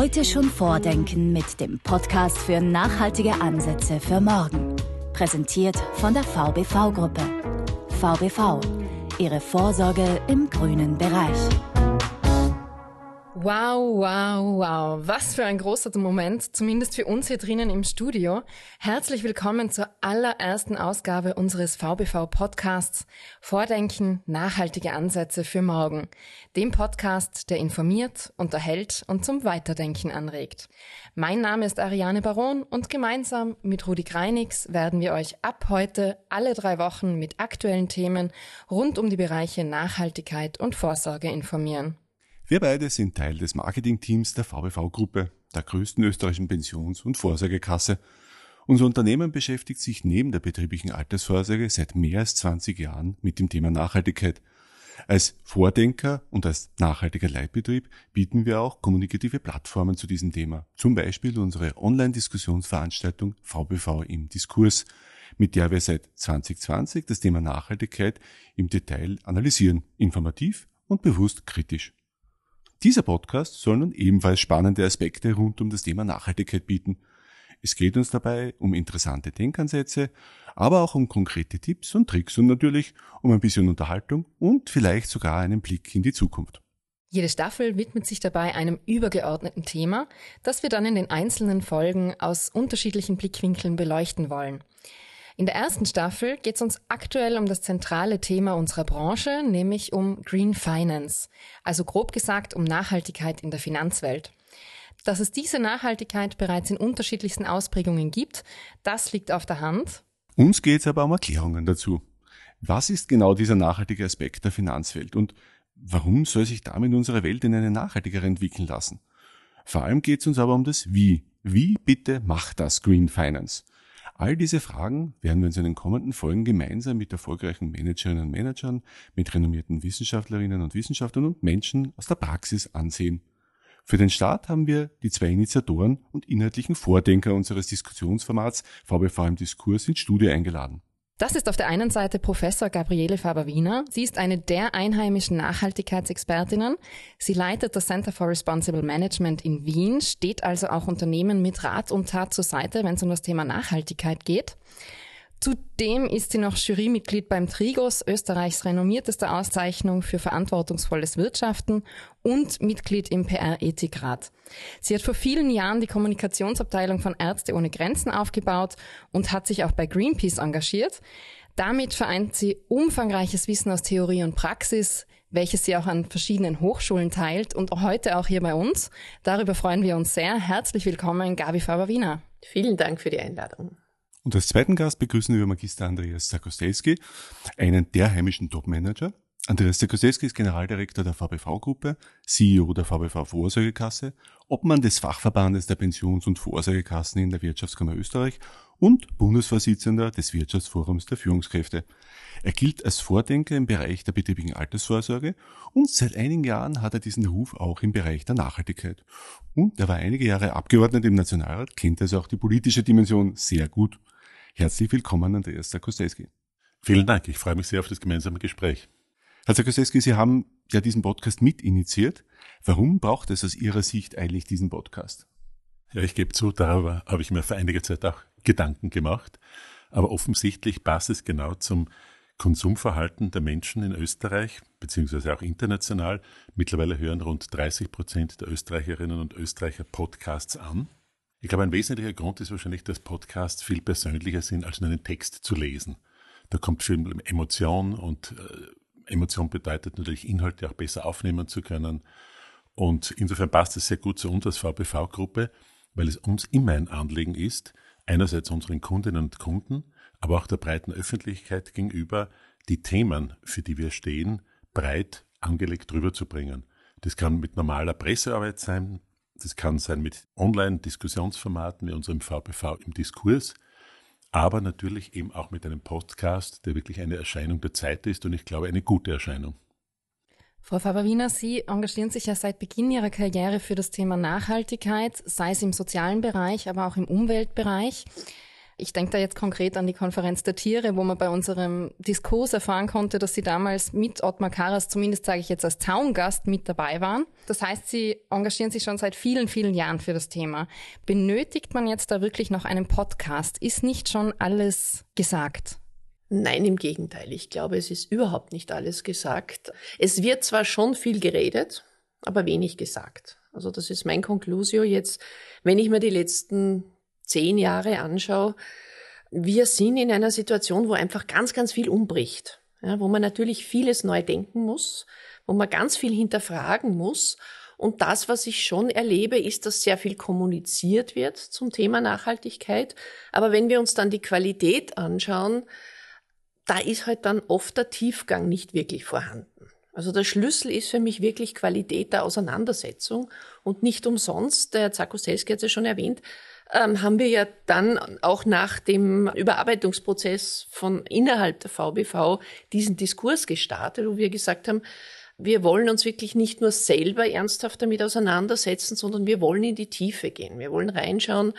Heute schon vordenken mit dem Podcast für nachhaltige Ansätze für morgen. Präsentiert von der VBV-Gruppe. VBV, Ihre Vorsorge im grünen Bereich. Wow, wow, wow. Was für ein großer Moment, zumindest für uns hier drinnen im Studio. Herzlich willkommen zur allerersten Ausgabe unseres VBV Podcasts Vordenken, nachhaltige Ansätze für morgen. Dem Podcast, der informiert, unterhält und zum Weiterdenken anregt. Mein Name ist Ariane Baron und gemeinsam mit Rudi Greinix werden wir euch ab heute alle drei Wochen mit aktuellen Themen rund um die Bereiche Nachhaltigkeit und Vorsorge informieren. Wir beide sind Teil des Marketingteams der VBV-Gruppe, der größten österreichischen Pensions- und Vorsorgekasse. Unser Unternehmen beschäftigt sich neben der betrieblichen Altersvorsorge seit mehr als 20 Jahren mit dem Thema Nachhaltigkeit. Als Vordenker und als nachhaltiger Leitbetrieb bieten wir auch kommunikative Plattformen zu diesem Thema. Zum Beispiel unsere Online-Diskussionsveranstaltung VBV im Diskurs, mit der wir seit 2020 das Thema Nachhaltigkeit im Detail analysieren, informativ und bewusst kritisch. Dieser Podcast soll nun ebenfalls spannende Aspekte rund um das Thema Nachhaltigkeit bieten. Es geht uns dabei um interessante Denkansätze, aber auch um konkrete Tipps und Tricks und natürlich um ein bisschen Unterhaltung und vielleicht sogar einen Blick in die Zukunft. Jede Staffel widmet sich dabei einem übergeordneten Thema, das wir dann in den einzelnen Folgen aus unterschiedlichen Blickwinkeln beleuchten wollen. In der ersten Staffel geht es uns aktuell um das zentrale Thema unserer Branche, nämlich um Green Finance, also grob gesagt um Nachhaltigkeit in der Finanzwelt. Dass es diese Nachhaltigkeit bereits in unterschiedlichsten Ausprägungen gibt, das liegt auf der Hand. Uns geht es aber um Erklärungen dazu. Was ist genau dieser nachhaltige Aspekt der Finanzwelt und warum soll sich damit unsere Welt in eine nachhaltigere entwickeln lassen? Vor allem geht es uns aber um das Wie. Wie bitte macht das Green Finance? All diese Fragen werden wir uns in den kommenden Folgen gemeinsam mit erfolgreichen Managerinnen und Managern, mit renommierten Wissenschaftlerinnen und Wissenschaftlern und Menschen aus der Praxis ansehen. Für den Start haben wir die zwei Initiatoren und inhaltlichen Vordenker unseres Diskussionsformats VBV im Diskurs ins Studio eingeladen. Das ist auf der einen Seite Professor Gabriele Faber-Wiener. Sie ist eine der einheimischen Nachhaltigkeitsexpertinnen. Sie leitet das Center for Responsible Management in Wien, steht also auch Unternehmen mit Rat und Tat zur Seite, wenn es um das Thema Nachhaltigkeit geht. Zudem ist sie noch Jurymitglied beim Trigos, Österreichs renommierteste Auszeichnung für verantwortungsvolles Wirtschaften und Mitglied im PR-Ethikrat. Sie hat vor vielen Jahren die Kommunikationsabteilung von Ärzte ohne Grenzen aufgebaut und hat sich auch bei Greenpeace engagiert. Damit vereint sie umfangreiches Wissen aus Theorie und Praxis, welches sie auch an verschiedenen Hochschulen teilt und heute auch hier bei uns. Darüber freuen wir uns sehr. Herzlich willkommen, Gabi Faber-Wiener. Vielen Dank für die Einladung. Und als zweiten Gast begrüßen wir Magister Andreas Zakostelski, einen der heimischen Topmanager. Andreas Zakostelski ist Generaldirektor der VBV-Gruppe, CEO der VBV-Vorsorgekasse, Obmann des Fachverbandes der Pensions- und Vorsorgekassen in der Wirtschaftskammer Österreich und Bundesvorsitzender des Wirtschaftsforums der Führungskräfte. Er gilt als Vordenker im Bereich der betrieblichen Altersvorsorge und seit einigen Jahren hat er diesen Ruf auch im Bereich der Nachhaltigkeit. Und er war einige Jahre Abgeordneter im Nationalrat, kennt also auch die politische Dimension sehr gut. Herzlich willkommen, Andreas Zakostowski. Vielen Dank. Ich freue mich sehr auf das gemeinsame Gespräch. Herr Zakostowski, Sie haben ja diesen Podcast mitinitiiert. Warum braucht es aus Ihrer Sicht eigentlich diesen Podcast? Ja, ich gebe zu, darüber habe ich mir für einige Zeit auch Gedanken gemacht. Aber offensichtlich passt es genau zum Konsumverhalten der Menschen in Österreich, beziehungsweise auch international. Mittlerweile hören rund 30 Prozent der Österreicherinnen und Österreicher Podcasts an. Ich glaube, ein wesentlicher Grund ist wahrscheinlich, dass Podcasts viel persönlicher sind, als nur einen Text zu lesen. Da kommt viel Emotion und äh, Emotion bedeutet natürlich Inhalte auch besser aufnehmen zu können. Und insofern passt es sehr gut zu uns als VBV-Gruppe, weil es uns immer ein Anliegen ist, einerseits unseren Kundinnen und Kunden, aber auch der breiten Öffentlichkeit gegenüber, die Themen, für die wir stehen, breit angelegt rüberzubringen. Das kann mit normaler Pressearbeit sein, das kann sein mit Online-Diskussionsformaten wie unserem VPV im Diskurs, aber natürlich eben auch mit einem Podcast, der wirklich eine Erscheinung der Zeit ist und ich glaube eine gute Erscheinung. Frau Faber-Wiener, Sie engagieren sich ja seit Beginn Ihrer Karriere für das Thema Nachhaltigkeit, sei es im sozialen Bereich, aber auch im Umweltbereich. Ich denke da jetzt konkret an die Konferenz der Tiere, wo man bei unserem Diskurs erfahren konnte, dass Sie damals mit Ottmar Karas, zumindest sage ich jetzt als Zaungast, mit dabei waren. Das heißt, Sie engagieren sich schon seit vielen, vielen Jahren für das Thema. Benötigt man jetzt da wirklich noch einen Podcast? Ist nicht schon alles gesagt? Nein, im Gegenteil. Ich glaube, es ist überhaupt nicht alles gesagt. Es wird zwar schon viel geredet, aber wenig gesagt. Also das ist mein Conclusio jetzt, wenn ich mir die letzten zehn Jahre anschaue. Wir sind in einer Situation, wo einfach ganz, ganz viel umbricht. Ja, wo man natürlich vieles neu denken muss, wo man ganz viel hinterfragen muss. Und das, was ich schon erlebe, ist, dass sehr viel kommuniziert wird zum Thema Nachhaltigkeit. Aber wenn wir uns dann die Qualität anschauen, da ist halt dann oft der Tiefgang nicht wirklich vorhanden. Also der Schlüssel ist für mich wirklich Qualität der Auseinandersetzung und nicht umsonst, der Zakostelski hat es ja schon erwähnt, ähm, haben wir ja dann auch nach dem Überarbeitungsprozess von innerhalb der VBV diesen Diskurs gestartet, wo wir gesagt haben, wir wollen uns wirklich nicht nur selber ernsthaft damit auseinandersetzen, sondern wir wollen in die Tiefe gehen. Wir wollen reinschauen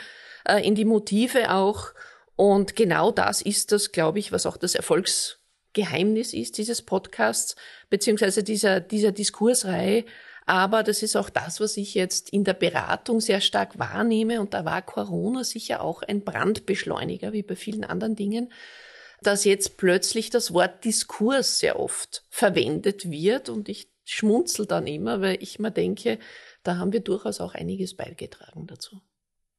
äh, in die Motive auch und genau das ist das, glaube ich, was auch das Erfolgsgeheimnis ist dieses Podcasts, beziehungsweise dieser, dieser Diskursreihe. Aber das ist auch das, was ich jetzt in der Beratung sehr stark wahrnehme. Und da war Corona sicher auch ein Brandbeschleuniger, wie bei vielen anderen Dingen, dass jetzt plötzlich das Wort Diskurs sehr oft verwendet wird. Und ich schmunzel dann immer, weil ich mir denke, da haben wir durchaus auch einiges beigetragen dazu.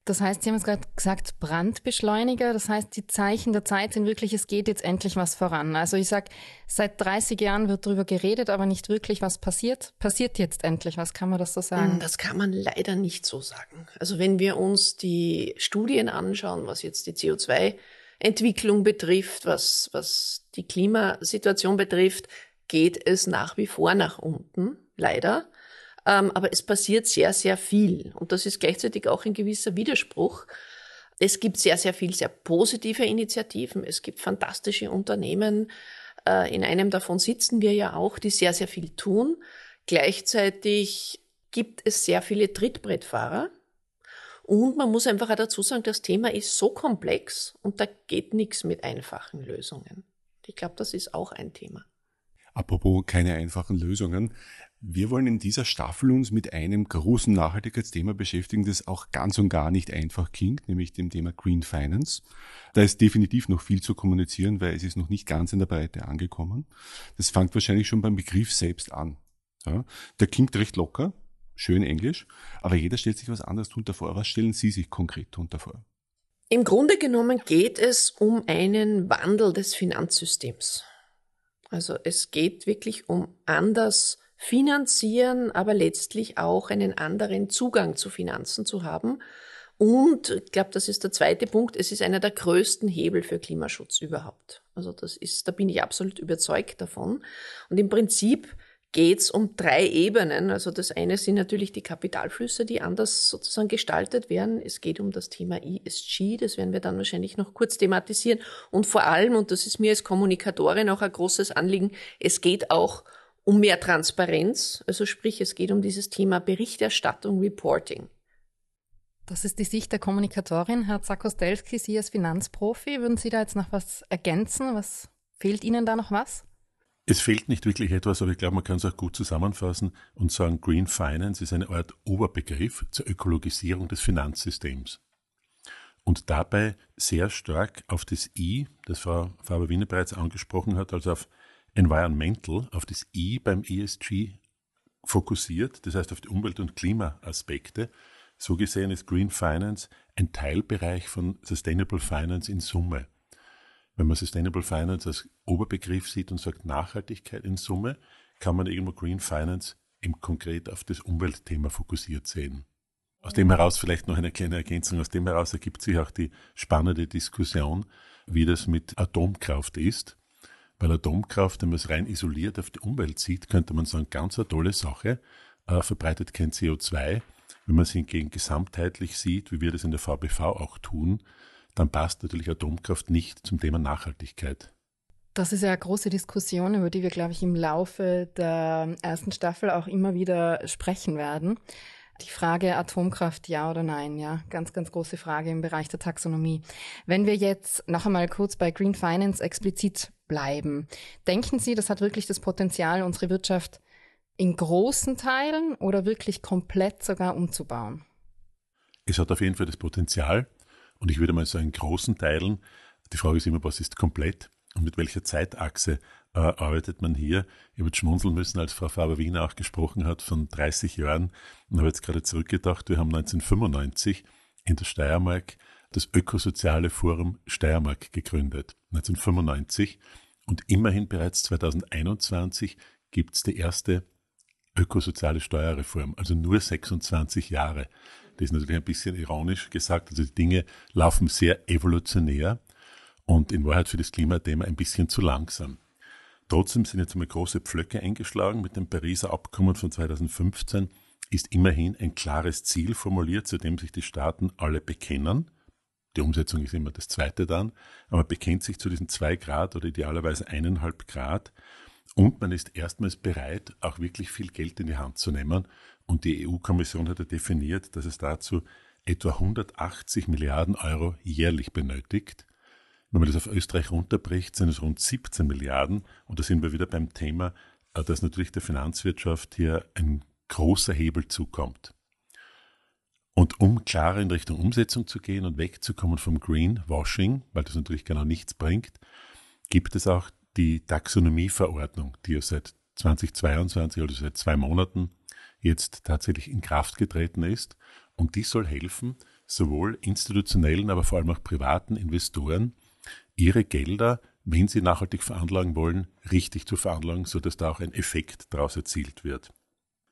Das heißt, Sie haben es gerade gesagt, Brandbeschleuniger. Das heißt, die Zeichen der Zeit sind wirklich, es geht jetzt endlich was voran. Also ich sage, seit 30 Jahren wird darüber geredet, aber nicht wirklich was passiert. Passiert jetzt endlich was? Kann man das so sagen? Das kann man leider nicht so sagen. Also wenn wir uns die Studien anschauen, was jetzt die CO2-Entwicklung betrifft, was, was die Klimasituation betrifft, geht es nach wie vor nach unten, leider. Ähm, aber es passiert sehr, sehr viel. Und das ist gleichzeitig auch ein gewisser Widerspruch. Es gibt sehr, sehr viel sehr positive Initiativen. Es gibt fantastische Unternehmen. Äh, in einem davon sitzen wir ja auch, die sehr, sehr viel tun. Gleichzeitig gibt es sehr viele Trittbrettfahrer. Und man muss einfach auch dazu sagen, das Thema ist so komplex und da geht nichts mit einfachen Lösungen. Ich glaube, das ist auch ein Thema. Apropos keine einfachen Lösungen. Wir wollen in dieser Staffel uns mit einem großen Nachhaltigkeitsthema beschäftigen, das auch ganz und gar nicht einfach klingt, nämlich dem Thema Green Finance. Da ist definitiv noch viel zu kommunizieren, weil es ist noch nicht ganz in der Breite angekommen. Das fängt wahrscheinlich schon beim Begriff selbst an. Ja, der klingt recht locker, schön englisch, aber jeder stellt sich was anderes drunter vor. Was stellen Sie sich konkret drunter vor? Im Grunde genommen geht es um einen Wandel des Finanzsystems. Also es geht wirklich um anders finanzieren, aber letztlich auch einen anderen Zugang zu Finanzen zu haben. Und ich glaube, das ist der zweite Punkt, es ist einer der größten Hebel für Klimaschutz überhaupt. Also das ist, da bin ich absolut überzeugt davon. Und im Prinzip geht's um drei Ebenen. Also das eine sind natürlich die Kapitalflüsse, die anders sozusagen gestaltet werden. Es geht um das Thema ESG, das werden wir dann wahrscheinlich noch kurz thematisieren. Und vor allem, und das ist mir als Kommunikatorin auch ein großes Anliegen, es geht auch um mehr Transparenz. Also sprich, es geht um dieses Thema Berichterstattung, Reporting. Das ist die Sicht der Kommunikatorin. Herr Zakostelski, Sie als Finanzprofi, würden Sie da jetzt noch was ergänzen? Was fehlt Ihnen da noch was? Es fehlt nicht wirklich etwas, aber ich glaube, man kann es auch gut zusammenfassen und sagen, Green Finance ist eine Art Oberbegriff zur Ökologisierung des Finanzsystems. Und dabei sehr stark auf das I, das Frau Faber-Wiener bereits angesprochen hat, also auf Environmental, auf das I beim ESG fokussiert, das heißt auf die Umwelt- und Klimaaspekte. So gesehen ist Green Finance ein Teilbereich von Sustainable Finance in Summe. Wenn man Sustainable Finance als Oberbegriff sieht und sagt Nachhaltigkeit in Summe, kann man irgendwo Green Finance im konkret auf das Umweltthema fokussiert sehen. Aus dem heraus vielleicht noch eine kleine Ergänzung, aus dem heraus ergibt sich auch die spannende Diskussion, wie das mit Atomkraft ist. Weil Atomkraft, wenn man es rein isoliert auf die Umwelt sieht, könnte man sagen, ganz eine tolle Sache, äh, verbreitet kein CO2. Wenn man es hingegen gesamtheitlich sieht, wie wir das in der VBV auch tun, dann passt natürlich Atomkraft nicht zum Thema Nachhaltigkeit. Das ist ja eine große Diskussion, über die wir, glaube ich, im Laufe der ersten Staffel auch immer wieder sprechen werden. Die Frage Atomkraft ja oder nein, ja, ganz, ganz große Frage im Bereich der Taxonomie. Wenn wir jetzt noch einmal kurz bei Green Finance explizit bleiben, denken Sie, das hat wirklich das Potenzial, unsere Wirtschaft in großen Teilen oder wirklich komplett sogar umzubauen? Es hat auf jeden Fall das Potenzial und ich würde mal sagen, in großen Teilen. Die Frage ist immer, was ist komplett und mit welcher Zeitachse äh, arbeitet man hier. Ich jetzt schmunzeln müssen, als Frau Faber-Wiener auch gesprochen hat von 30 Jahren und habe jetzt gerade zurückgedacht, wir haben 1995 in der Steiermark das Ökosoziale Forum Steiermark gegründet. 1995 und immerhin bereits 2021 gibt es die erste ökosoziale Steuerreform, also nur 26 Jahre. Das ist natürlich ein bisschen ironisch gesagt, also die Dinge laufen sehr evolutionär und in Wahrheit für das Klimathema ein bisschen zu langsam. Trotzdem sind jetzt einmal große Pflöcke eingeschlagen. Mit dem Pariser Abkommen von 2015 ist immerhin ein klares Ziel formuliert, zu dem sich die Staaten alle bekennen. Die Umsetzung ist immer das zweite dann, aber bekennt sich zu diesen zwei Grad oder idealerweise eineinhalb Grad. Und man ist erstmals bereit, auch wirklich viel Geld in die Hand zu nehmen. Und die EU-Kommission hat ja definiert, dass es dazu etwa 180 Milliarden Euro jährlich benötigt. Wenn man das auf Österreich runterbricht, sind es rund 17 Milliarden. Und da sind wir wieder beim Thema, äh, dass natürlich der Finanzwirtschaft hier ein großer Hebel zukommt. Und um klarer in Richtung Umsetzung zu gehen und wegzukommen vom Greenwashing, weil das natürlich genau nichts bringt, gibt es auch die Taxonomieverordnung, die ja seit 2022, also seit zwei Monaten, jetzt tatsächlich in Kraft getreten ist. Und die soll helfen, sowohl institutionellen, aber vor allem auch privaten Investoren, ihre Gelder, wenn sie nachhaltig veranlagen wollen, richtig zu veranlagen, sodass da auch ein Effekt daraus erzielt wird.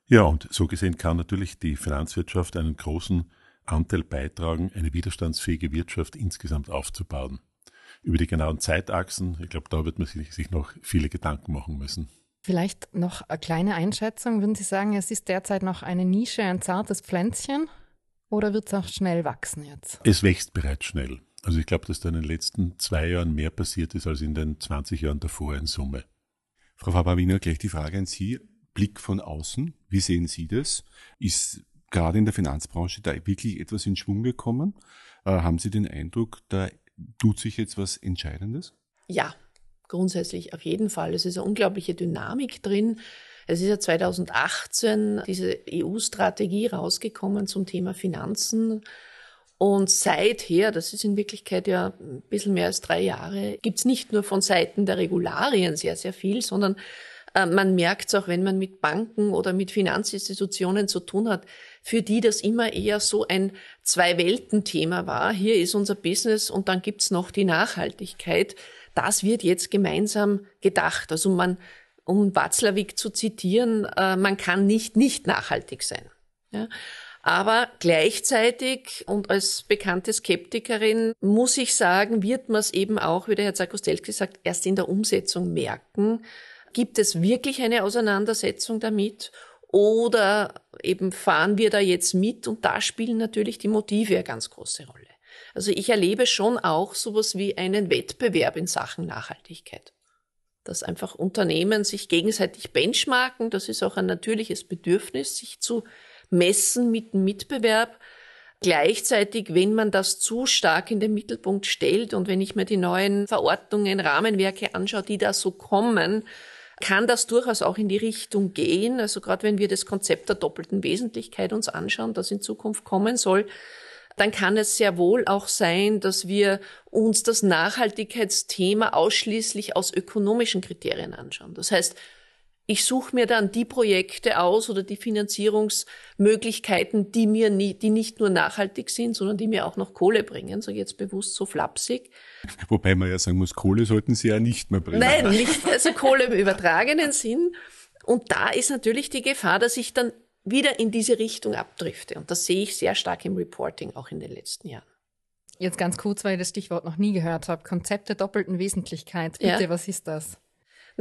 Ja, und so gesehen kann natürlich die Finanzwirtschaft einen großen Anteil beitragen, eine widerstandsfähige Wirtschaft insgesamt aufzubauen über die genauen Zeitachsen, ich glaube, da wird man sich, sich noch viele Gedanken machen müssen. Vielleicht noch eine kleine Einschätzung. Würden Sie sagen, es ist derzeit noch eine Nische, ein zartes Pflänzchen? Oder wird es auch schnell wachsen jetzt? Es wächst bereits schnell. Also ich glaube, dass da in den letzten zwei Jahren mehr passiert ist als in den 20 Jahren davor in Summe. Frau Faber-Wiener, gleich die Frage an Sie. Blick von außen, wie sehen Sie das? Ist gerade in der Finanzbranche da wirklich etwas in Schwung gekommen? Äh, haben Sie den Eindruck, da tut sich jetzt was Entscheidendes? Ja, grundsätzlich auf jeden Fall. Es ist eine unglaubliche Dynamik drin. Es ist ja 2018 diese EU-Strategie rausgekommen zum Thema Finanzen. Und seither, das ist in Wirklichkeit ja ein bisschen mehr als drei Jahre, gibt es nicht nur von Seiten der Regularien sehr, sehr viel, sondern äh, man merkt es auch, wenn man mit Banken oder mit Finanzinstitutionen zu tun hat, für die das immer eher so ein Zwei-Welten-Thema war. Hier ist unser Business und dann gibt's noch die Nachhaltigkeit. Das wird jetzt gemeinsam gedacht. Also man, um Watzlawick zu zitieren, äh, man kann nicht nicht nachhaltig sein. Ja? Aber gleichzeitig und als bekannte Skeptikerin muss ich sagen, wird man es eben auch, wie der Herr Zarkostelski sagt, erst in der Umsetzung merken. Gibt es wirklich eine Auseinandersetzung damit? Oder eben fahren wir da jetzt mit? Und da spielen natürlich die Motive eine ganz große Rolle. Also ich erlebe schon auch sowas wie einen Wettbewerb in Sachen Nachhaltigkeit. Dass einfach Unternehmen sich gegenseitig benchmarken, das ist auch ein natürliches Bedürfnis, sich zu messen mit dem Mitbewerb. Gleichzeitig, wenn man das zu stark in den Mittelpunkt stellt und wenn ich mir die neuen Verordnungen, Rahmenwerke anschaue, die da so kommen, kann das durchaus auch in die Richtung gehen. Also gerade wenn wir das Konzept der doppelten Wesentlichkeit uns anschauen, das in Zukunft kommen soll, dann kann es sehr wohl auch sein, dass wir uns das Nachhaltigkeitsthema ausschließlich aus ökonomischen Kriterien anschauen. Das heißt, ich suche mir dann die Projekte aus oder die Finanzierungsmöglichkeiten, die mir nie, die nicht nur nachhaltig sind, sondern die mir auch noch Kohle bringen, so jetzt bewusst so flapsig. Wobei man ja sagen muss, Kohle sollten sie ja nicht mehr bringen. Nein, nicht, also Kohle im übertragenen Sinn. Und da ist natürlich die Gefahr, dass ich dann wieder in diese Richtung abdrifte. Und das sehe ich sehr stark im Reporting, auch in den letzten Jahren. Jetzt ganz kurz, weil ich das Stichwort noch nie gehört habe. Konzept der doppelten Wesentlichkeit. Bitte, ja. was ist das?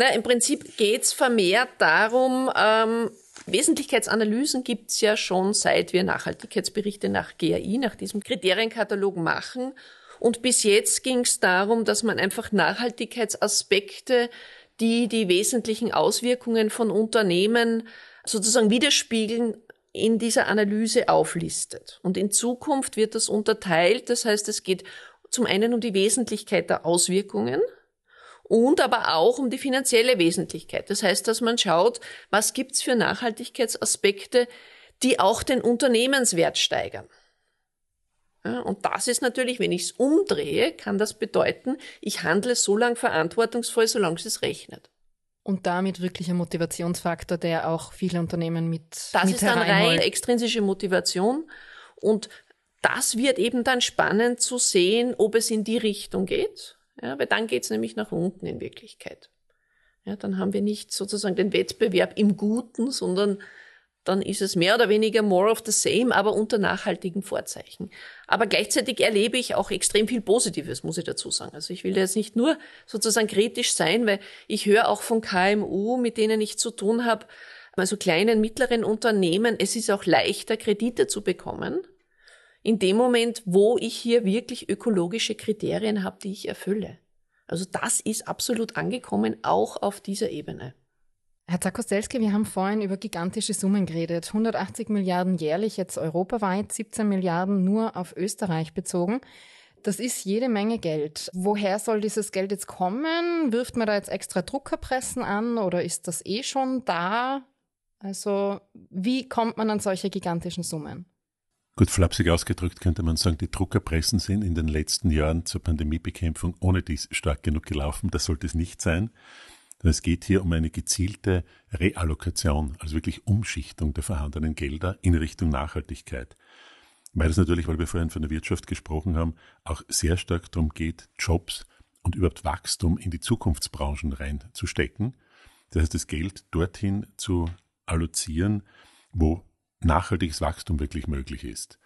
Na, im Prinzip geht's vermehrt darum, ähm, Wesentlichkeitsanalysen gibt's ja schon, seit wir Nachhaltigkeitsberichte nach GAI, nach diesem Kriterienkatalog machen. Und bis jetzt ging's darum, dass man einfach Nachhaltigkeitsaspekte, die die wesentlichen Auswirkungen von Unternehmen sozusagen widerspiegeln, in dieser Analyse auflistet. Und in Zukunft wird das unterteilt. Das heißt, es geht zum einen um die Wesentlichkeit der Auswirkungen und aber auch um die finanzielle Wesentlichkeit. Das heißt, dass man schaut, was gibt's für Nachhaltigkeitsaspekte, die auch den Unternehmenswert steigern. Ja, und das ist natürlich, wenn ich es umdrehe, kann das bedeuten, ich handle so lang verantwortungsvoll, solange es rechnet. Und damit wirklich ein Motivationsfaktor, der auch viele Unternehmen mit Das mit ist dann rein extrinsische Motivation. Und das wird eben dann spannend zu sehen, ob es in die Richtung geht. Ja, weil dann geht es nämlich nach unten in Wirklichkeit. Ja, dann haben wir nicht sozusagen den Wettbewerb im Guten, sondern dann ist es mehr oder weniger more of the same, aber unter nachhaltigen Vorzeichen. Aber gleichzeitig erlebe ich auch extrem viel Positives, muss ich dazu sagen. Also ich will da jetzt nicht nur sozusagen kritisch sein, weil ich höre auch von KMU, mit denen ich zu tun habe, also kleinen, mittleren Unternehmen, es ist auch leichter, Kredite zu bekommen. In dem Moment, wo ich hier wirklich ökologische Kriterien habe, die ich erfülle. Also das ist absolut angekommen, auch auf dieser Ebene. Herr Zakostelski, wir haben vorhin über gigantische Summen geredet. 180 Milliarden jährlich, jetzt europaweit, 17 Milliarden nur auf Österreich bezogen. Das ist jede Menge Geld. Woher soll dieses Geld jetzt kommen? Wirft man da jetzt extra Druckerpressen an oder ist das eh schon da? Also wie kommt man an solche gigantischen Summen? Gut, flapsig ausgedrückt könnte man sagen, die Druckerpressen sind in den letzten Jahren zur Pandemiebekämpfung ohne dies stark genug gelaufen. Das sollte es nicht sein. Es geht hier um eine gezielte Reallokation, also wirklich Umschichtung der vorhandenen Gelder in Richtung Nachhaltigkeit. Weil es natürlich, weil wir vorhin von der Wirtschaft gesprochen haben, auch sehr stark darum geht, Jobs und überhaupt Wachstum in die Zukunftsbranchen reinzustecken. Das heißt, das Geld dorthin zu allozieren, wo nachhaltiges Wachstum wirklich möglich ist.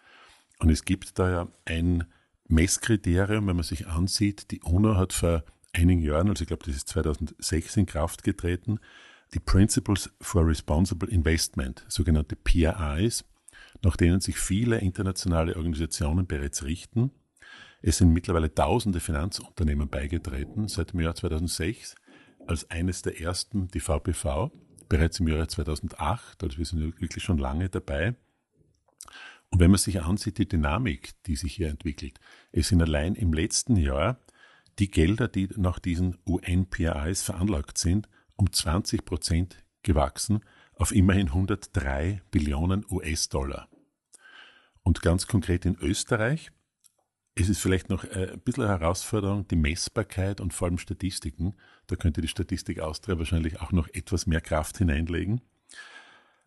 Und es gibt da ja ein Messkriterium, wenn man sich ansieht, die UNO hat vor einigen Jahren, also ich glaube, das ist 2006 in Kraft getreten, die Principles for Responsible Investment, sogenannte PRIs, nach denen sich viele internationale Organisationen bereits richten. Es sind mittlerweile tausende Finanzunternehmen beigetreten seit dem Jahr 2006, als eines der ersten die VPV, bereits im Jahre 2008, also wir sind wirklich schon lange dabei. Und wenn man sich ansieht, die Dynamik, die sich hier entwickelt, es sind allein im letzten Jahr die Gelder, die nach diesen UN-PRIs veranlagt sind, um 20 Prozent gewachsen auf immerhin 103 Billionen US-Dollar. Und ganz konkret in Österreich ist es vielleicht noch äh, ein bisschen eine Herausforderung, die Messbarkeit und vor allem Statistiken. Da könnte die Statistik Austria wahrscheinlich auch noch etwas mehr Kraft hineinlegen.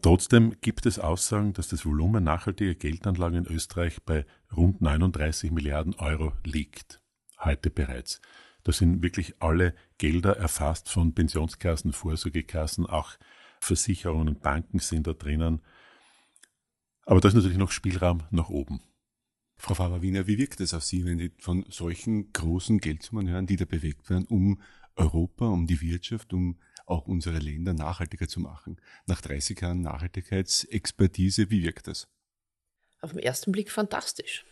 Trotzdem gibt es Aussagen, dass das Volumen nachhaltiger Geldanlagen in Österreich bei rund 39 Milliarden Euro liegt heute bereits. Da sind wirklich alle Gelder erfasst von Pensionskassen, Vorsorgekassen, auch Versicherungen und Banken sind da drinnen. Aber da ist natürlich noch Spielraum nach oben. Frau Faber-Wiener, wie wirkt es auf Sie, wenn Sie von solchen großen Geldsummen hören, die da bewegt werden, um Europa, um die Wirtschaft, um auch unsere Länder nachhaltiger zu machen? Nach 30 Jahren Nachhaltigkeitsexpertise, wie wirkt das? Auf den ersten Blick fantastisch.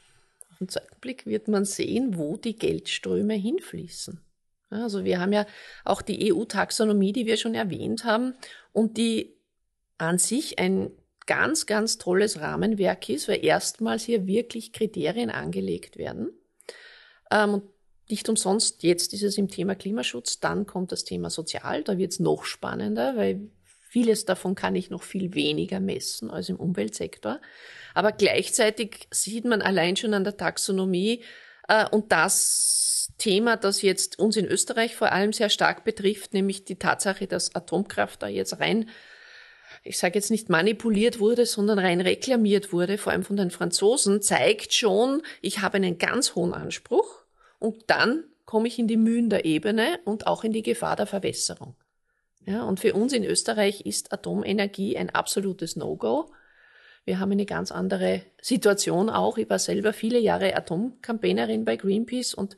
Auf den zweiten Blick wird man sehen, wo die Geldströme hinfließen. Also wir haben ja auch die EU-Taxonomie, die wir schon erwähnt haben und die an sich ein ganz, ganz tolles Rahmenwerk ist, weil erstmals hier wirklich Kriterien angelegt werden. Ähm, und nicht umsonst, jetzt ist es im Thema Klimaschutz, dann kommt das Thema Sozial, da wird es noch spannender, weil Vieles davon kann ich noch viel weniger messen als im Umweltsektor. Aber gleichzeitig sieht man allein schon an der Taxonomie äh, und das Thema, das jetzt uns in Österreich vor allem sehr stark betrifft, nämlich die Tatsache, dass Atomkraft da jetzt rein ich sage jetzt nicht manipuliert wurde, sondern rein reklamiert wurde, vor allem von den Franzosen, zeigt schon, ich habe einen ganz hohen Anspruch und dann komme ich in die Mühen der Ebene und auch in die Gefahr der Verwässerung. Ja, und für uns in Österreich ist Atomenergie ein absolutes No-Go. Wir haben eine ganz andere Situation auch. Ich war selber viele Jahre Atomcampaignerin bei Greenpeace und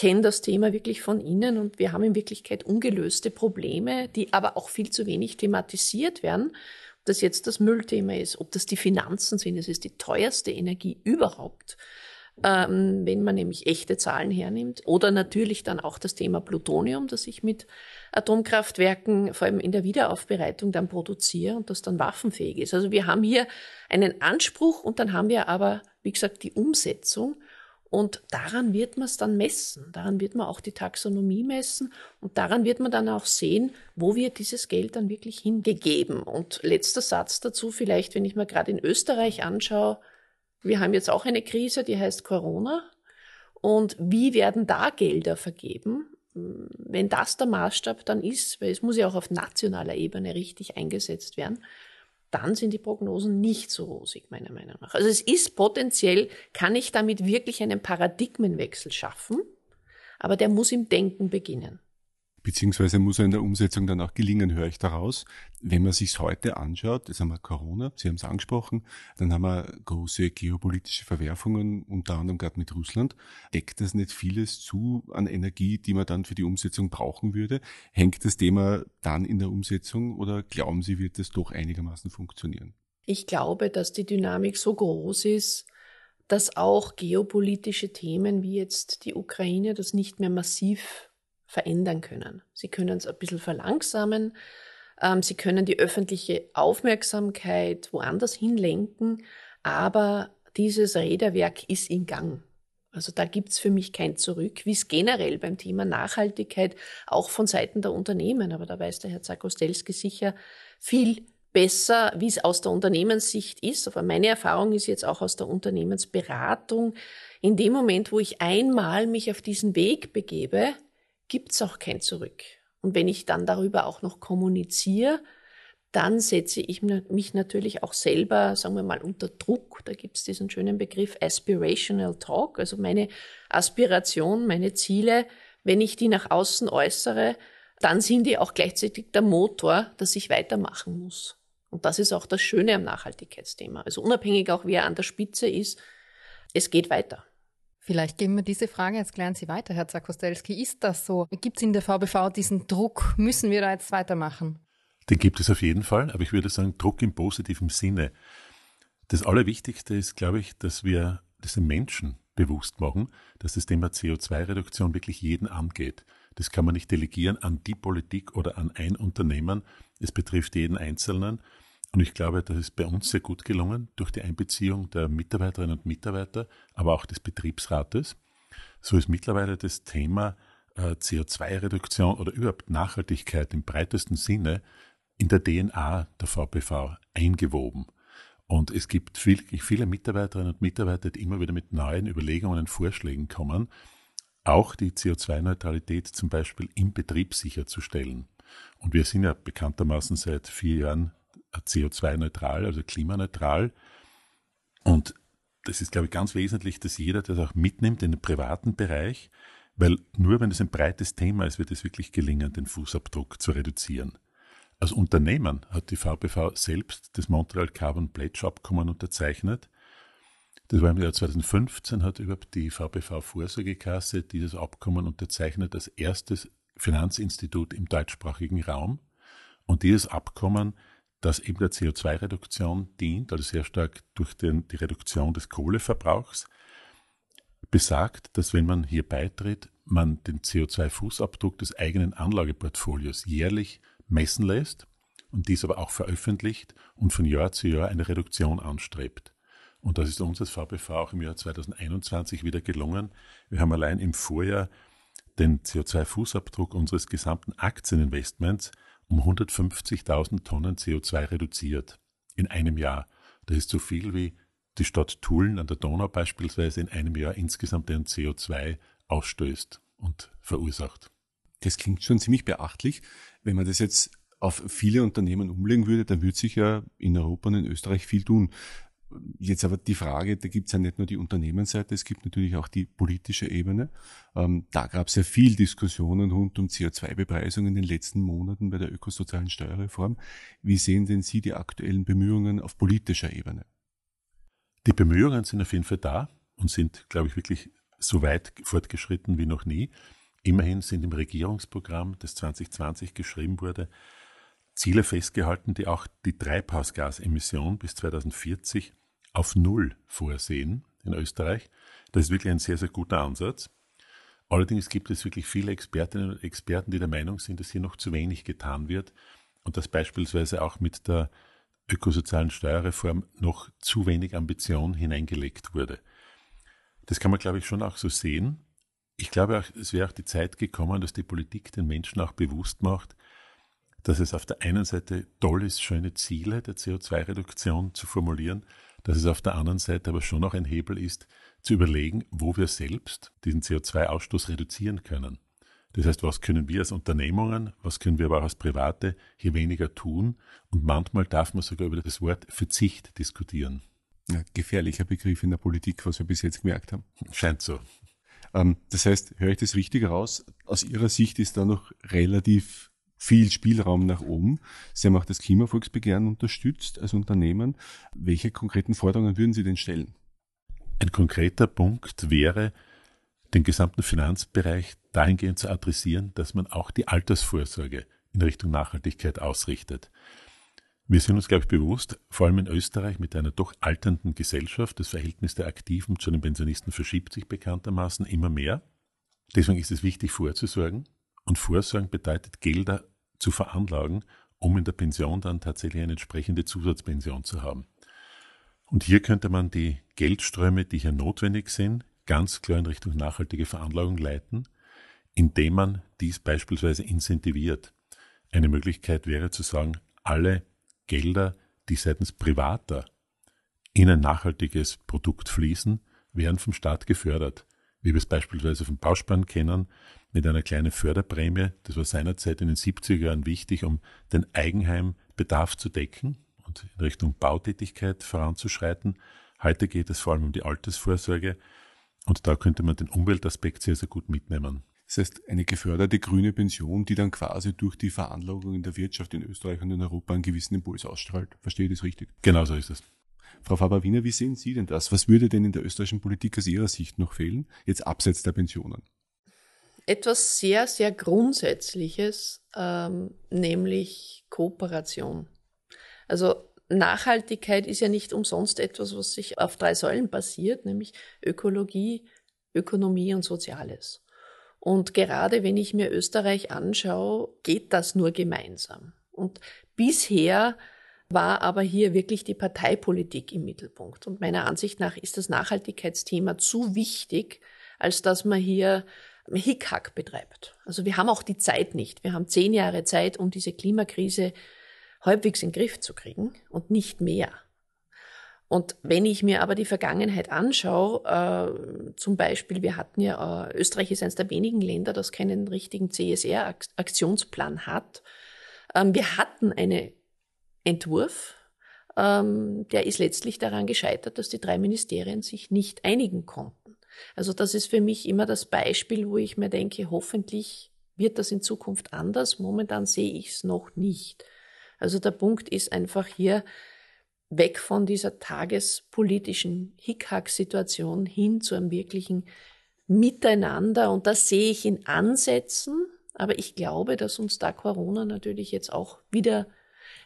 kenne das Thema wirklich von innen und wir haben in Wirklichkeit ungelöste Probleme, die aber auch viel zu wenig thematisiert werden. Ob das jetzt das Müllthema ist, ob das die Finanzen sind, es ist die teuerste Energie überhaupt. ähm, wenn man nämlich echte Zahlen hernimmt. Oder natürlich dann auch das Thema Plutonium, das ich mit Atomkraftwerken vor allem in der Wiederaufbereitung dann produziere und das dann waffenfähig ist. Also wir haben hier einen Anspruch und dann haben wir aber, wie gesagt, die Umsetzung. Und daran wird man es dann messen. Daran wird man auch die Taxonomie messen. Und daran wird man dann auch sehen, wo wird dieses Geld dann wirklich hingegeben. Und letzter Satz dazu vielleicht, wenn ich mir gerade in Österreich anschaue, wir haben jetzt auch eine Krise, die heißt Corona. Und wie werden da Gelder vergeben? Wenn das der Maßstab dann ist, weil es muss ja auch auf nationaler Ebene richtig eingesetzt werden, dann sind die Prognosen nicht so rosig, meiner Meinung nach. Also es ist potenziell, kann ich damit wirklich einen Paradigmenwechsel schaffen, aber der muss im Denken beginnen. Beziehungsweise muss er in der Umsetzung dann auch gelingen, höre ich daraus. Wenn man sich heute anschaut, jetzt haben wir Corona, Sie haben es angesprochen, dann haben wir große geopolitische Verwerfungen, unter anderem gerade mit Russland. Deckt das nicht vieles zu an Energie, die man dann für die Umsetzung brauchen würde? Hängt das Thema dann in der Umsetzung oder glauben Sie, wird das doch einigermaßen funktionieren? Ich glaube, dass die Dynamik so groß ist, dass auch geopolitische Themen wie jetzt die Ukraine das nicht mehr massiv verändern können. Sie können es ein bisschen verlangsamen, ähm, sie können die öffentliche Aufmerksamkeit woanders hinlenken, aber dieses Räderwerk ist in Gang. Also da gibt's für mich kein Zurück, wie es generell beim Thema Nachhaltigkeit auch von Seiten der Unternehmen, aber da weiß der Herr Zakostelski sicher viel besser, wie es aus der Unternehmenssicht ist. Aber meine Erfahrung ist jetzt auch aus der Unternehmensberatung. In dem Moment, wo ich einmal mich auf diesen Weg begebe, gibt's auch kein Zurück. Und wenn ich dann darüber auch noch kommuniziere, dann setze ich mich natürlich auch selber, sagen wir mal, unter Druck. Da gibt's diesen schönen Begriff Aspirational Talk, also meine Aspiration, meine Ziele, wenn ich die nach außen äußere, dann sind die auch gleichzeitig der Motor, dass ich weitermachen muss. Und das ist auch das Schöne am Nachhaltigkeitsthema. Also unabhängig auch, wer an der Spitze ist, es geht weiter. Vielleicht geben wir diese Frage, jetzt klären Sie weiter, Herr Zakostelski. Ist das so? Gibt es in der VBV diesen Druck? Müssen wir da jetzt weitermachen? Den gibt es auf jeden Fall, aber ich würde sagen, Druck im positiven Sinne. Das Allerwichtigste ist, glaube ich, dass wir diese Menschen bewusst machen, dass das Thema CO2-Reduktion wirklich jeden angeht. Das kann man nicht delegieren an die Politik oder an ein Unternehmen. Es betrifft jeden Einzelnen. Und ich glaube, das ist bei uns sehr gut gelungen durch die Einbeziehung der Mitarbeiterinnen und Mitarbeiter, aber auch des Betriebsrates. So ist mittlerweile das Thema äh, CO2-Reduktion oder überhaupt Nachhaltigkeit im breitesten Sinne in der DNA der VPV eingewoben. Und es gibt viel, viele Mitarbeiterinnen und Mitarbeiter, die immer wieder mit neuen Überlegungen und Vorschlägen kommen, auch die CO2-Neutralität zum Beispiel im Betrieb sicherzustellen. Und wir sind ja bekanntermaßen seit vier Jahren CO2-neutral, also klimaneutral. Und das ist, glaube ich, ganz wesentlich, dass jeder das auch mitnimmt in den privaten Bereich, weil nur wenn es ein breites Thema ist, wird es wirklich gelingen, den Fußabdruck zu reduzieren. Als Unternehmen hat die VBV selbst das Montreal Carbon Pledge Abkommen unterzeichnet. Das war im Jahr 2015, hat überhaupt die VBV Vorsorgekasse dieses Abkommen unterzeichnet als erstes Finanzinstitut im deutschsprachigen Raum. Und dieses Abkommen das eben der CO2-Reduktion dient, also sehr stark durch den, die Reduktion des Kohleverbrauchs, besagt, dass wenn man hier beitritt, man den CO2-Fußabdruck des eigenen Anlageportfolios jährlich messen lässt und dies aber auch veröffentlicht und von Jahr zu Jahr eine Reduktion anstrebt. Und das ist uns als VBV auch im Jahr 2021 wieder gelungen. Wir haben allein im Vorjahr den CO2-Fußabdruck unseres gesamten Aktieninvestments um 150.000 Tonnen CO2 reduziert in einem Jahr. Das ist so viel wie die Stadt Tulln an der Donau beispielsweise in einem Jahr insgesamt an CO2 ausstößt und verursacht. Das klingt schon ziemlich beachtlich. Wenn man das jetzt auf viele Unternehmen umlegen würde, dann würde sich ja in Europa und in Österreich viel tun. Jetzt aber die Frage, da gibt es ja nicht nur die Unternehmensseite, es gibt natürlich auch die politische Ebene. Ähm, da gab es ja viel Diskussionen rund um CO2-Bepreisung in den letzten Monaten bei der ökosozialen Steuerreform. Wie sehen denn Sie die aktuellen Bemühungen auf politischer Ebene? Die Bemühungen sind auf jeden Fall da und sind, glaube ich, wirklich so weit fortgeschritten wie noch nie. Immerhin sind im Regierungsprogramm, das 2020 geschrieben wurde, Ziele festgehalten, die auch die Treibhausgasemission bis 2040 auf Null vorsehen. in Österreich. Das ist wirklich ein sehr, sehr guter Ansatz. Allerdings gibt es wirklich viele Expertinnen und Experten, die der Meinung sind, dass hier noch zu wenig getan wird und dass beispielsweise auch mit der ökosozialen Steuerreform noch zu wenig Ambition hineingelegt wurde. Das kann man, glaube ich, schon auch so sehen. Ich glaube auch, es wäre auch die Zeit gekommen, dass die Politik den Menschen auch bewusst macht, dass es auf der einen Seite toll ist, schöne Ziele der CO2-Reduktion zu formulieren, dass es auf der anderen Seite aber schon auch ein Hebel ist, zu überlegen, wo wir selbst diesen CO2-Ausstoß reduzieren können. Das heißt, was können wir als Unternehmungen, was können wir aber auch als Private hier weniger tun? Und manchmal darf man sogar über das Wort Verzicht diskutieren. Ja, gefährlicher Begriff in der Politik, was wir bis jetzt gemerkt haben. Scheint so. Ähm, das heißt, höre ich das richtig heraus? Aus Ihrer Sicht ist da noch relativ viel Spielraum nach oben. Sie haben auch das Klimavolksbegehren unterstützt als Unternehmen. Welche konkreten Forderungen würden Sie denn stellen? Ein konkreter Punkt wäre, den gesamten Finanzbereich dahingehend zu adressieren, dass man auch die Altersvorsorge in Richtung Nachhaltigkeit ausrichtet. Wir sind uns, glaube ich, bewusst, vor allem in Österreich mit einer doch alternden Gesellschaft, das Verhältnis der Aktiven zu den Pensionisten verschiebt sich bekanntermaßen immer mehr. Deswegen ist es wichtig, vorzusorgen. Und Vorsorgen bedeutet Gelder zu veranlagen, um in der Pension dann tatsächlich eine entsprechende Zusatzpension zu haben. Und hier könnte man die Geldströme, die hier notwendig sind, ganz klar in Richtung nachhaltige Veranlagung leiten, indem man dies beispielsweise incentiviert. Eine Möglichkeit wäre zu sagen, alle Gelder, die seitens Privater in ein nachhaltiges Produkt fließen, werden vom Staat gefördert. Wie wir es beispielsweise vom Bauspann kennen, mit einer kleinen Förderprämie. Das war seinerzeit in den 70er Jahren wichtig, um den Eigenheimbedarf zu decken und in Richtung Bautätigkeit voranzuschreiten. Heute geht es vor allem um die Altersvorsorge und da könnte man den Umweltaspekt sehr, sehr gut mitnehmen. Das heißt, eine geförderte grüne Pension, die dann quasi durch die Veranlagung in der Wirtschaft in Österreich und in Europa einen gewissen Impuls ausstrahlt. Verstehe ich das richtig? Genau so ist es. Frau Faber-Wiener, wie sehen Sie denn das? Was würde denn in der österreichischen Politik aus Ihrer Sicht noch fehlen, jetzt abseits der Pensionen? etwas sehr, sehr Grundsätzliches, ähm, nämlich Kooperation. Also Nachhaltigkeit ist ja nicht umsonst etwas, was sich auf drei Säulen basiert, nämlich Ökologie, Ökonomie und Soziales. Und gerade wenn ich mir Österreich anschaue, geht das nur gemeinsam. Und bisher war aber hier wirklich die Parteipolitik im Mittelpunkt. Und meiner Ansicht nach ist das Nachhaltigkeitsthema zu wichtig, als dass man hier Hickhack betreibt. Also wir haben auch die Zeit nicht. Wir haben zehn Jahre Zeit, um diese Klimakrise halbwegs in den Griff zu kriegen und nicht mehr. Und wenn ich mir aber die Vergangenheit anschaue, äh, zum Beispiel, wir hatten ja, äh, Österreich ist eines der wenigen Länder, das keinen richtigen CSR-Aktionsplan hat. Ähm, wir hatten einen Entwurf, ähm, der ist letztlich daran gescheitert, dass die drei Ministerien sich nicht einigen konnten. Also das ist für mich immer das Beispiel, wo ich mir denke, hoffentlich wird das in Zukunft anders. Momentan sehe ich es noch nicht. Also der Punkt ist einfach hier weg von dieser tagespolitischen Hickhack-Situation hin zu einem wirklichen Miteinander. Und das sehe ich in Ansätzen. Aber ich glaube, dass uns da Corona natürlich jetzt auch wieder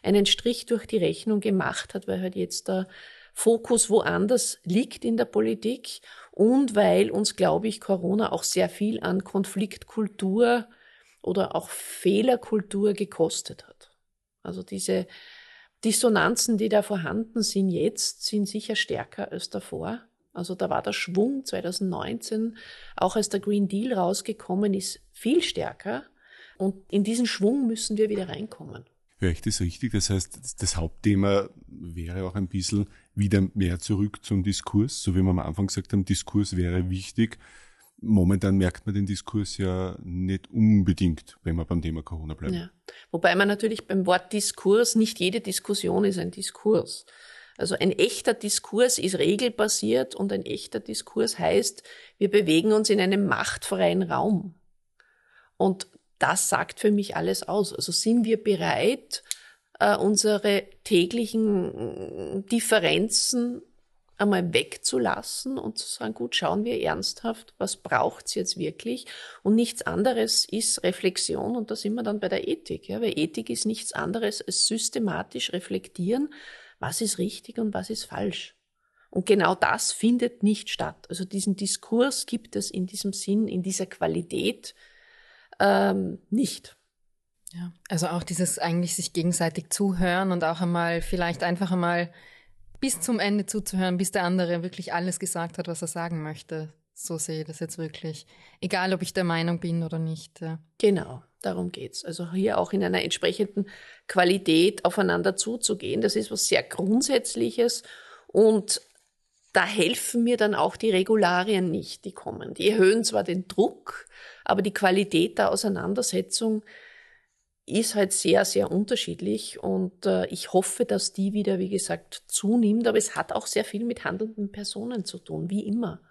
einen Strich durch die Rechnung gemacht hat, weil halt jetzt der Fokus woanders liegt in der Politik und weil uns, glaube ich, Corona auch sehr viel an Konfliktkultur oder auch Fehlerkultur gekostet hat. Also diese Dissonanzen, die da vorhanden sind jetzt, sind sicher stärker als davor. Also da war der Schwung 2019, auch als der Green Deal rausgekommen ist, viel stärker. Und in diesen Schwung müssen wir wieder reinkommen. Höre ich das richtig? Das heißt, das Hauptthema wäre auch ein bisschen wieder mehr zurück zum Diskurs, so wie wir am Anfang gesagt haben, Diskurs wäre wichtig. Momentan merkt man den Diskurs ja nicht unbedingt, wenn man beim Thema Corona bleibt. Ja. Wobei man natürlich beim Wort Diskurs, nicht jede Diskussion ist ein Diskurs. Also ein echter Diskurs ist regelbasiert und ein echter Diskurs heißt, wir bewegen uns in einem machtfreien Raum. Und das sagt für mich alles aus. Also sind wir bereit, äh, unsere täglichen mm, Differenzen einmal wegzulassen und zu sagen, gut, schauen wir ernsthaft, was braucht's jetzt wirklich? Und nichts anderes ist Reflexion und da sind wir dann bei der Ethik, ja, weil Ethik ist nichts anderes als systematisch reflektieren, was ist richtig und was ist falsch. Und genau das findet nicht statt. Also diesen Diskurs gibt es in diesem Sinn, in dieser Qualität ähm, nicht. Ja, also auch dieses eigentlich sich gegenseitig zuhören und auch einmal vielleicht einfach einmal bis zum Ende zuzuhören, bis der andere wirklich alles gesagt hat, was er sagen möchte. So sehe ich das jetzt wirklich. Egal, ob ich der Meinung bin oder nicht. Ja. Genau, darum geht's. Also hier auch in einer entsprechenden Qualität aufeinander zuzugehen. Das ist was sehr Grundsätzliches und da helfen mir dann auch die Regularien nicht, die kommen. Die erhöhen zwar den Druck, aber die Qualität der Auseinandersetzung ist halt sehr, sehr unterschiedlich und äh, ich hoffe, dass die wieder, wie gesagt, zunimmt, aber es hat auch sehr viel mit handelnden Personen zu tun, wie immer.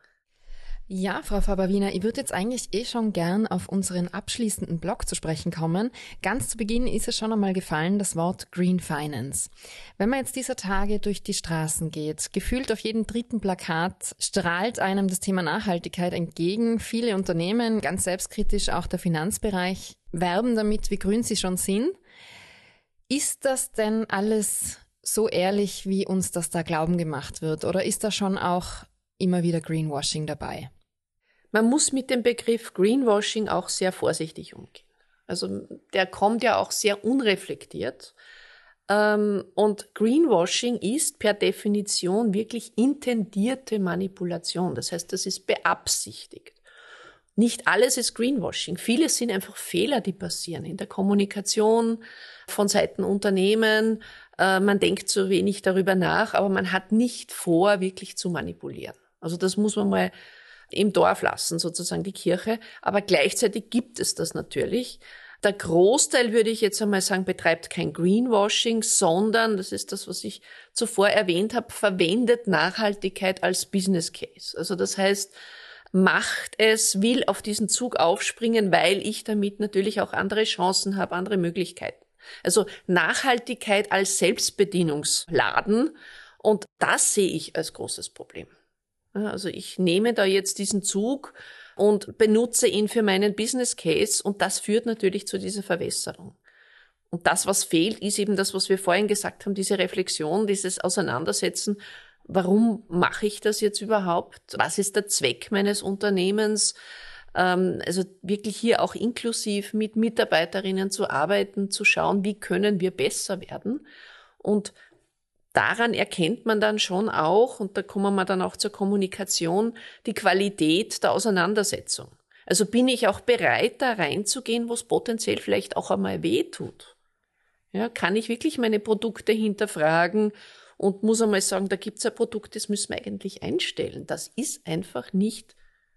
Ja, Frau Faber-Wiener, ich würde jetzt eigentlich eh schon gern auf unseren abschließenden Blog zu sprechen kommen. Ganz zu Beginn ist es schon einmal gefallen, das Wort Green Finance. Wenn man jetzt dieser Tage durch die Straßen geht, gefühlt auf jedem dritten Plakat strahlt einem das Thema Nachhaltigkeit entgegen. Viele Unternehmen, ganz selbstkritisch auch der Finanzbereich, werben damit, wie grün sie schon sind. Ist das denn alles so ehrlich, wie uns das da glauben gemacht wird? Oder ist da schon auch immer wieder Greenwashing dabei? Man muss mit dem Begriff Greenwashing auch sehr vorsichtig umgehen. Also der kommt ja auch sehr unreflektiert. Ähm, und Greenwashing ist per Definition wirklich intendierte Manipulation. Das heißt, das ist beabsichtigt. Nicht alles ist Greenwashing. Vieles sind einfach Fehler, die passieren in der Kommunikation von Seiten Unternehmen. Äh, man denkt zu wenig darüber nach, aber man hat nicht vor, wirklich zu manipulieren. Also das muss man mal im Dorf lassen, sozusagen die Kirche. Aber gleichzeitig gibt es das natürlich. Der Großteil, würde ich jetzt einmal sagen, betreibt kein Greenwashing, sondern, das ist das, was ich zuvor erwähnt habe, verwendet Nachhaltigkeit als Business Case. Also das heißt, macht es, will auf diesen Zug aufspringen, weil ich damit natürlich auch andere Chancen habe, andere Möglichkeiten. Also Nachhaltigkeit als Selbstbedienungsladen und das sehe ich als großes Problem. Also ich nehme da jetzt diesen Zug und benutze ihn für meinen Business Case und das führt natürlich zu dieser Verwässerung. Und das, was fehlt, ist eben das, was wir vorhin gesagt haben, diese Reflexion, dieses Auseinandersetzen warum mache ich das jetzt überhaupt? Was ist der Zweck meines Unternehmens? Ähm, also wirklich hier auch inklusiv mit Mitarbeiterinnen zu arbeiten, zu schauen, wie können wir besser werden. Und daran erkennt man dann schon auch, und da kommen wir dann auch zur Kommunikation, die Qualität der Auseinandersetzung. Also bin ich auch bereit, da reinzugehen, wo es potenziell vielleicht auch einmal weh tut. Ja, kann ich wirklich meine Produkte hinterfragen und muss einmal sagen, da gibt es ein Produkt, das müssen wir eigentlich einstellen. Das ist einfach nicht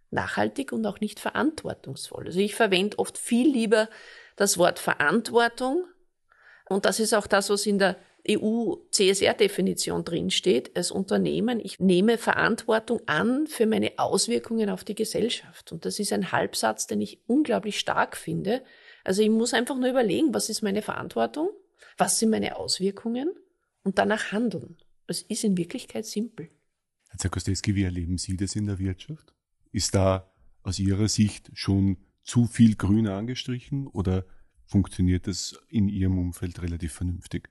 nachhaltig und auch nicht verantwortungsvoll. Also ich verwende oft viel lieber das Wort Verantwortung und das ist auch das, was in der EU-CSR-Definition drinsteht, als Unternehmen, ich nehme Verantwortung an für meine Auswirkungen auf die Gesellschaft. Und das ist ein Halbsatz, den ich unglaublich stark finde. Also ich muss einfach nur überlegen, was ist meine Verantwortung? Was sind meine Auswirkungen? und danach handeln. Es ist in Wirklichkeit simpel. Herr Zakostewski, wie erleben Sie das in der Wirtschaft? Ist da aus Ihrer Sicht schon zu viel Grün angestrichen oder funktioniert das in Ihrem Umfeld relativ vernünftig?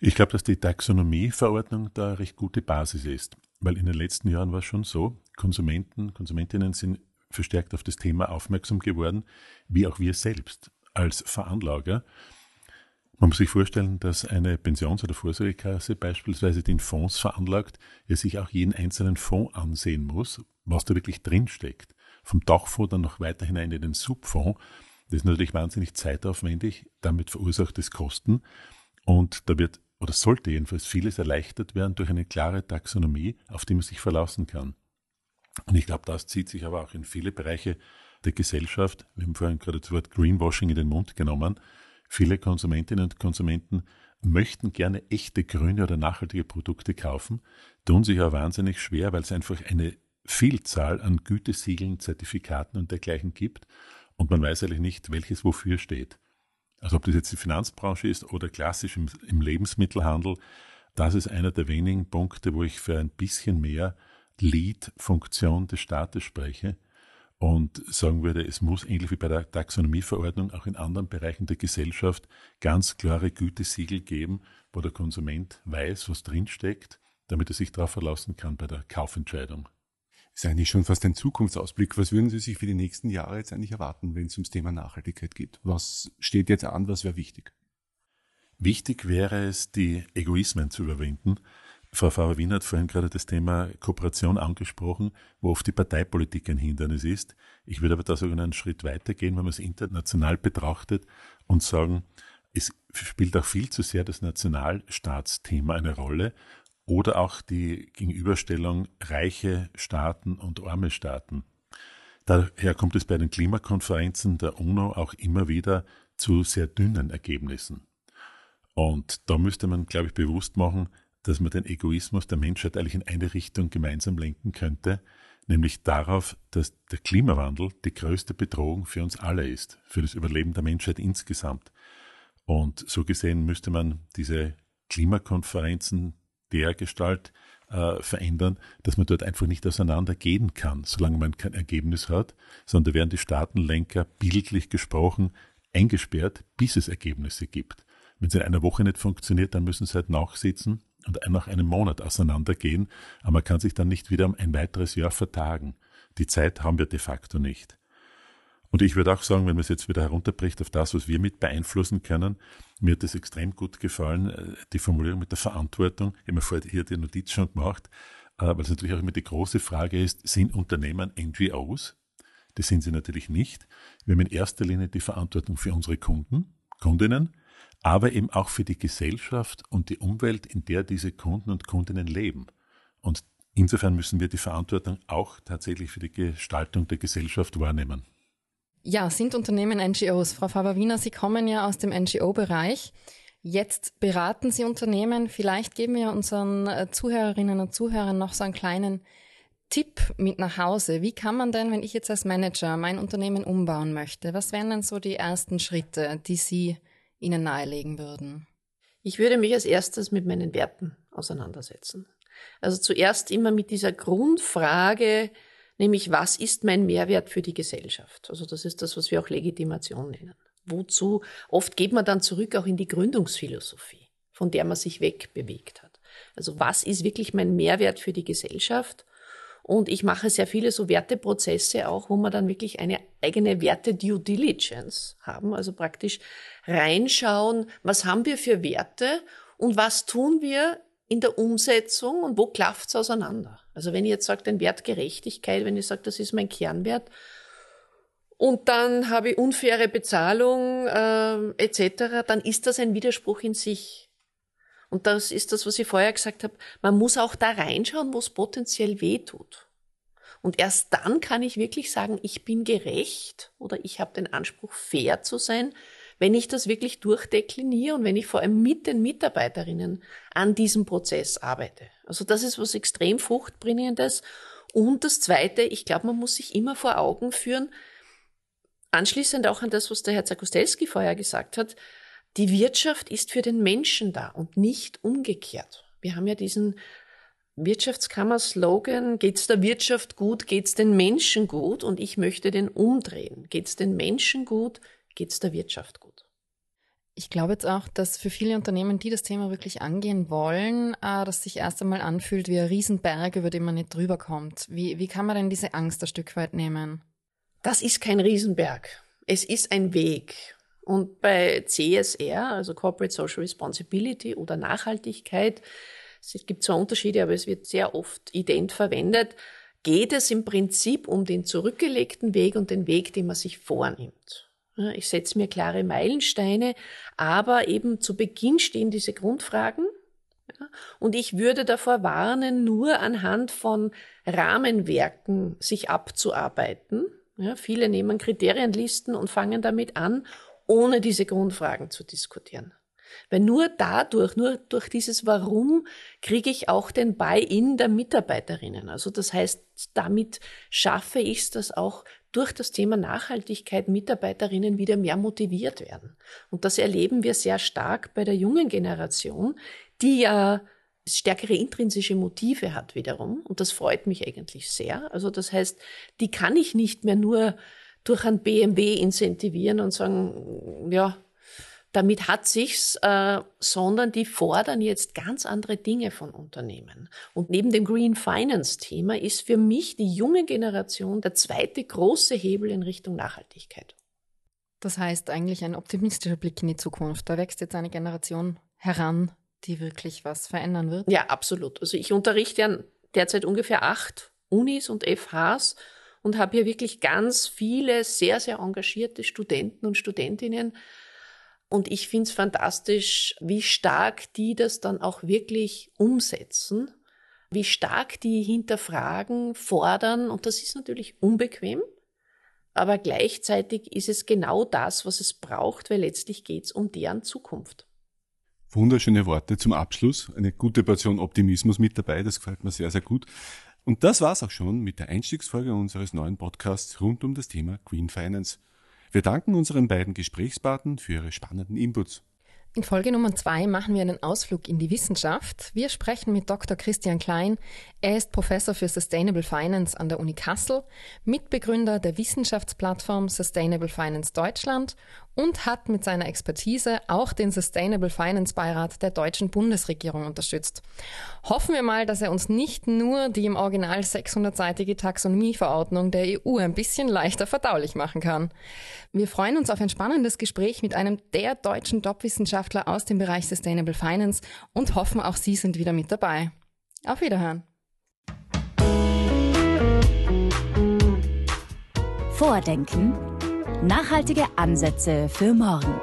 Ich glaube, dass die Taxonomieverordnung da eine recht gute Basis ist, weil in den letzten Jahren war es schon so, Konsumenten, Konsumentinnen sind verstärkt auf das Thema aufmerksam geworden, wie auch wir selbst als Veranlager. Man muss sich vorstellen, dass eine Pensions- oder Vorsorgekasse beispielsweise den Fonds veranlagt, ja sich auch jeden einzelnen Fonds ansehen muss, was da wirklich drinsteckt. Vom Dachfonds dann noch weiter hinein in den Subfonds. Das ist natürlich wahnsinnig zeitaufwendig, damit verursacht es Kosten. Und da wird oder sollte jedenfalls vieles erleichtert werden durch eine klare Taxonomie, auf die man sich verlassen kann. Und ich glaube, das zieht sich aber auch in viele Bereiche der Gesellschaft. Wir haben vorhin gerade das Wort Greenwashing in den Mund genommen. Viele Konsumentinnen und Konsumenten möchten gerne echte grüne oder nachhaltige Produkte kaufen, tun sich aber wahnsinnig schwer, weil es einfach eine Vielzahl an Gütesiegeln, Zertifikaten und dergleichen gibt und man weiß eigentlich nicht, welches wofür steht. Also ob das jetzt die Finanzbranche ist oder klassisch im, im Lebensmittelhandel, das ist einer der wenigen Punkte, wo ich für ein bisschen mehr Lead-Funktion des Staates spreche und sagen würde, es muss ähnlich wie bei der Taxonomieverordnung auch in anderen Bereichen der Gesellschaft ganz klare Gütesiegel geben, wo der Konsument weiß, was drinsteckt damit er sich darauf verlassen kann bei der Kaufentscheidung. Ist eigentlich schon fast ein Zukunftsausblick. Was würden Sie sich für die nächsten Jahre jetzt eigentlich erwarten, wenn es ums Thema Nachhaltigkeit geht? Was steht jetzt an? Was wäre wichtig? Wichtig wäre es, die Egoismen zu überwinden. Frau Frau Wien hat vorhin gerade das Thema Kooperation angesprochen, wo oft die Parteipolitik ein Hindernis ist. Ich würde aber da sogar einen Schritt weitergehen, wenn man es international betrachtet und sagen, es spielt auch viel zu sehr das Nationalstaatsthema eine Rolle oder auch die Gegenüberstellung reiche Staaten und arme Staaten. Daher kommt es bei den Klimakonferenzen der UNO auch immer wieder zu sehr dünnen Ergebnissen. Und da müsste man, glaube ich, bewusst machen, dass man den Egoismus der Menschheit eigentlich in eine Richtung gemeinsam lenken könnte, nämlich darauf, dass der Klimawandel die größte Bedrohung für uns alle ist, für das Überleben der Menschheit insgesamt. Und so gesehen müsste man diese Klimakonferenzen der Gestalt äh, verändern, dass man dort einfach nicht auseinandergehen kann, solange man kein Ergebnis hat, sondern da werden die Staatenlenker bildlich gesprochen eingesperrt, bis es Ergebnisse gibt. Wenn es in einer Woche nicht funktioniert, dann müssen sie halt nachsitzen und nach einem Monat auseinandergehen, aber man kann sich dann nicht wieder um ein weiteres Jahr vertagen. Die Zeit haben wir de facto nicht. Und ich würde auch sagen, wenn man es jetzt wieder herunterbricht auf das, was wir mit beeinflussen können, mir hat das extrem gut gefallen, äh, die Formulierung mit der Verantwortung. Ich habe mir vorher hier die Notiz schon gemacht, äh, weil es natürlich auch immer die große Frage ist, sind Unternehmen NGOs? Das sind sie natürlich nicht. Wir haben in erster Linie die Verantwortung für unsere Kunden, Kundinnen, aber eben auch für die Gesellschaft und die Umwelt, in der diese Kunden und Kundinnen leben. Und insofern müssen wir die Verantwortung auch tatsächlich für die Gestaltung der Gesellschaft wahrnehmen. Ja, sind Unternehmen NGOs? Frau Faber-Wiener, Sie kommen ja aus dem NGO-Bereich. Jetzt beraten Sie Unternehmen. Vielleicht geben wir unseren äh, Zuhörerinnen und Zuhörern noch so einen kleinen Tipp mit nach Hause. Wie kann man denn, wenn ich jetzt als Manager mein Unternehmen umbauen möchte, was wären denn so die ersten Schritte, die Sie Ihnen nahelegen würden? Ich würde mich als erstes mit meinen Werten auseinandersetzen. Also zuerst immer mit dieser Grundfrage, nämlich was ist mein Mehrwert für die Gesellschaft? Also das ist das, was wir auch Legitimation nennen. Wozu? Oft geht man dann zurück auch in die Gründungsphilosophie, von der man sich wegbewegt hat. Also was ist wirklich mein Mehrwert für die Gesellschaft? Und ich mache sehr viele so Werteprozesse auch, wo wir dann wirklich eine eigene Werte-Due Diligence haben. Also praktisch reinschauen, was haben wir für Werte und was tun wir in der Umsetzung und wo klafft's auseinander. Also wenn ich jetzt sage, den Wert Gerechtigkeit, wenn ich sage, das ist mein Kernwert, und dann habe ich unfaire Bezahlung äh, etc., dann ist das ein Widerspruch in sich. Und das ist das, was ich vorher gesagt habe. Man muss auch da reinschauen, wo es potenziell weh tut. Und erst dann kann ich wirklich sagen, ich bin gerecht oder ich habe den Anspruch, fair zu sein, wenn ich das wirklich durchdekliniere und wenn ich vor allem mit den Mitarbeiterinnen an diesem Prozess arbeite. Also das ist was extrem fruchtbringendes. Und das Zweite, ich glaube, man muss sich immer vor Augen führen, anschließend auch an das, was der Herr Zakostelski vorher gesagt hat, die Wirtschaft ist für den Menschen da und nicht umgekehrt. Wir haben ja diesen Wirtschaftskammer-Slogan, geht's der Wirtschaft gut, geht's den Menschen gut? Und ich möchte den umdrehen. Geht's den Menschen gut, geht's der Wirtschaft gut? Ich glaube jetzt auch, dass für viele Unternehmen, die das Thema wirklich angehen wollen, äh, das sich erst einmal anfühlt wie ein Riesenberg, über den man nicht drüber kommt. Wie, wie kann man denn diese Angst ein Stück weit nehmen? Das ist kein Riesenberg. Es ist ein Weg. Und bei CSR, also Corporate Social Responsibility oder Nachhaltigkeit, es gibt zwar Unterschiede, aber es wird sehr oft ident verwendet, geht es im Prinzip um den zurückgelegten Weg und den Weg, den man sich vornimmt. Ich setze mir klare Meilensteine, aber eben zu Beginn stehen diese Grundfragen. Und ich würde davor warnen, nur anhand von Rahmenwerken sich abzuarbeiten. Ja, viele nehmen Kriterienlisten und fangen damit an ohne diese Grundfragen zu diskutieren. Weil nur dadurch, nur durch dieses Warum kriege ich auch den Buy-in der Mitarbeiterinnen. Also das heißt, damit schaffe ich es, dass auch durch das Thema Nachhaltigkeit Mitarbeiterinnen wieder mehr motiviert werden. Und das erleben wir sehr stark bei der jungen Generation, die ja stärkere intrinsische Motive hat wiederum. Und das freut mich eigentlich sehr. Also das heißt, die kann ich nicht mehr nur durch ein BMW incentivieren und sagen, ja, damit hat sich's, äh, sondern die fordern jetzt ganz andere Dinge von Unternehmen. Und neben dem Green Finance Thema ist für mich die junge Generation der zweite große Hebel in Richtung Nachhaltigkeit. Das heißt eigentlich ein optimistischer Blick in die Zukunft. Da wächst jetzt eine Generation heran, die wirklich was verändern wird. Ja, absolut. Also ich unterrichte ja derzeit ungefähr acht Unis und FHs und habe hier wirklich ganz viele sehr, sehr engagierte Studenten und Studentinnen, und ich finde es fantastisch, wie stark die das dann auch wirklich umsetzen, wie stark die hinterfragen, fordern. Und das ist natürlich unbequem, aber gleichzeitig ist es genau das, was es braucht, weil letztlich geht es um deren Zukunft. Wunderschöne Worte zum Abschluss. Eine gute Portion Optimismus mit dabei. Das gefällt mir sehr, sehr gut. Und das war's auch schon mit der Einstiegsfolge unseres neuen Podcasts rund um das Thema Green Finance. Wir danken unseren beiden Gesprächspartnern für ihre spannenden Inputs. In Folge Nummer zwei machen wir einen Ausflug in die Wissenschaft. Wir sprechen mit Dr. Christian Klein. Er ist Professor für Sustainable Finance an der Uni Kassel, Mitbegründer der Wissenschaftsplattform Sustainable Finance Deutschland und hat mit seiner Expertise auch den Sustainable Finance Beirat der deutschen Bundesregierung unterstützt. Hoffen wir mal, dass er uns nicht nur die im Original 600-seitige Taxonomieverordnung der EU ein bisschen leichter verdaulich machen kann. Wir freuen uns auf ein spannendes Gespräch mit einem der deutschen Top-Wissenschaftler aus dem Bereich Sustainable Finance und hoffen, auch Sie sind wieder mit dabei. Auf Wiederhören. Vordenken Nachhaltige Ansätze für morgen.